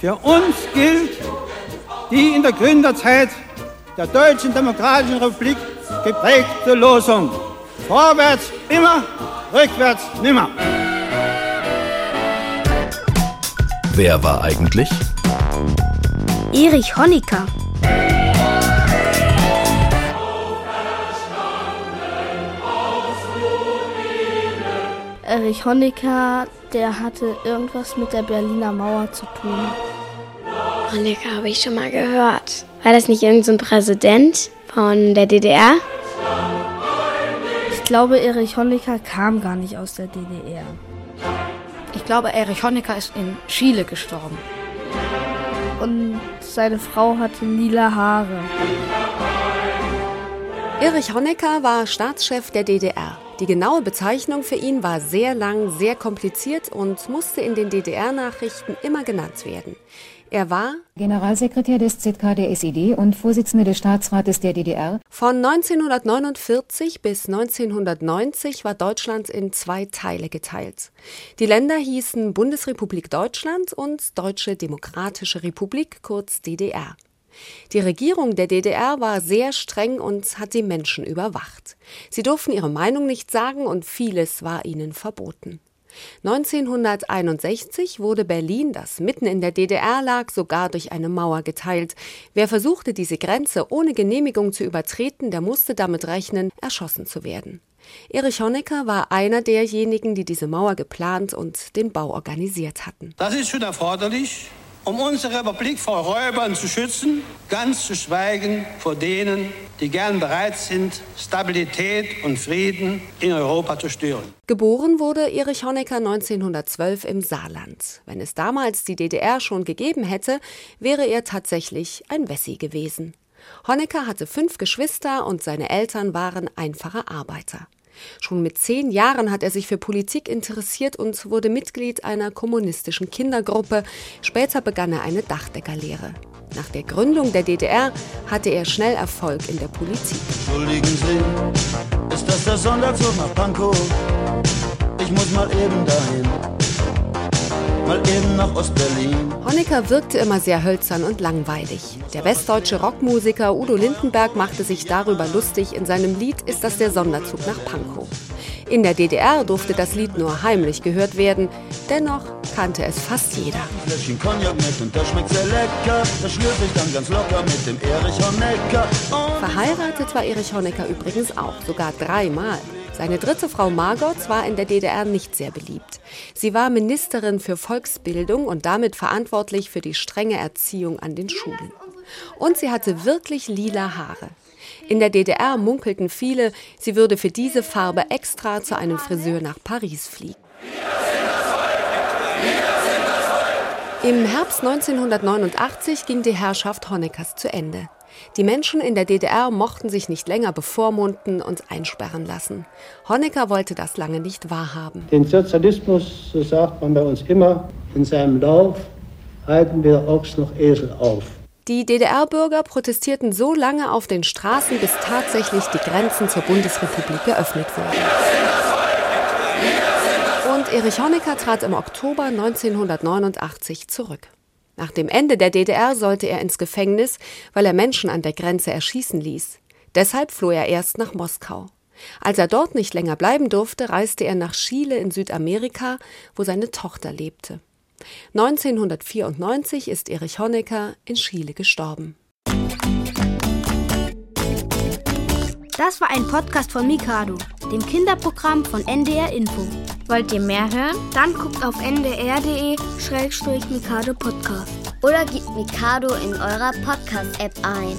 Für uns gilt die in der Gründerzeit der Deutschen Demokratischen Republik geprägte Losung. Vorwärts immer, rückwärts nimmer. Wer war eigentlich? Erich Honecker. Erich Honecker, der hatte irgendwas mit der Berliner Mauer zu tun. Honecker habe ich schon mal gehört. War das nicht irgendein so Präsident von der DDR? Ich glaube, Erich Honecker kam gar nicht aus der DDR. Ich glaube, Erich Honecker ist in Chile gestorben. Und seine Frau hatte lila Haare. Erich Honecker war Staatschef der DDR. Die genaue Bezeichnung für ihn war sehr lang, sehr kompliziert und musste in den DDR-Nachrichten immer genannt werden. Er war Generalsekretär des ZK der SED und Vorsitzender des Staatsrates der DDR. Von 1949 bis 1990 war Deutschland in zwei Teile geteilt. Die Länder hießen Bundesrepublik Deutschland und Deutsche Demokratische Republik, kurz DDR. Die Regierung der DDR war sehr streng und hat die Menschen überwacht. Sie durften ihre Meinung nicht sagen und vieles war ihnen verboten. 1961 wurde Berlin, das mitten in der DDR lag, sogar durch eine Mauer geteilt. Wer versuchte, diese Grenze ohne Genehmigung zu übertreten, der musste damit rechnen, erschossen zu werden. Erich Honecker war einer derjenigen, die diese Mauer geplant und den Bau organisiert hatten. Das ist schon erforderlich, um unsere Republik vor Räubern zu schützen, ganz zu schweigen vor denen, die gern bereit sind, Stabilität und Frieden in Europa zu stören. Geboren wurde Erich Honecker 1912 im Saarland. Wenn es damals die DDR schon gegeben hätte, wäre er tatsächlich ein Wessi gewesen. Honecker hatte fünf Geschwister und seine Eltern waren einfache Arbeiter. Schon mit zehn Jahren hat er sich für Politik interessiert und wurde Mitglied einer kommunistischen Kindergruppe. Später begann er eine Dachdeckerlehre. Nach der Gründung der DDR hatte er schnell Erfolg in der Politik. Entschuldigen Sie, ist das der Sonderzug nach Pankow? Ich muss mal eben dahin mal eben nach Ostberlin. Honecker wirkte immer sehr hölzern und langweilig. Der westdeutsche Rockmusiker Udo Lindenberg machte sich darüber lustig. In seinem Lied ist das der Sonderzug nach Pankow. In der DDR durfte das Lied nur heimlich gehört werden. Dennoch kannte es fast jeder. Verheiratet war Erich Honecker übrigens auch, sogar dreimal. Seine dritte Frau Margot war in der DDR nicht sehr beliebt. Sie war Ministerin für Volksbildung und damit verantwortlich für die strenge Erziehung an den Schulen. Und sie hatte wirklich lila Haare. In der DDR munkelten viele, sie würde für diese Farbe extra zu einem Friseur nach Paris fliegen. Im Herbst 1989 ging die Herrschaft Honeckers zu Ende. Die Menschen in der DDR mochten sich nicht länger bevormunden und einsperren lassen. Honecker wollte das lange nicht wahrhaben. Den Sozialismus, so sagt man bei uns immer, in seinem Lauf halten wir Ochs noch Esel auf. Die DDR-Bürger protestierten so lange auf den Straßen, bis tatsächlich die Grenzen zur Bundesrepublik geöffnet wurden. Und Erich Honecker trat im Oktober 1989 zurück. Nach dem Ende der DDR sollte er ins Gefängnis, weil er Menschen an der Grenze erschießen ließ. Deshalb floh er erst nach Moskau. Als er dort nicht länger bleiben durfte, reiste er nach Chile in Südamerika, wo seine Tochter lebte. 1994 ist Erich Honecker in Chile gestorben. Das war ein Podcast von Mikado, dem Kinderprogramm von NDR Info. Wollt ihr mehr hören? Dann guckt auf ndr.de-mikado Podcast. Oder gebt Mikado in eurer Podcast-App ein.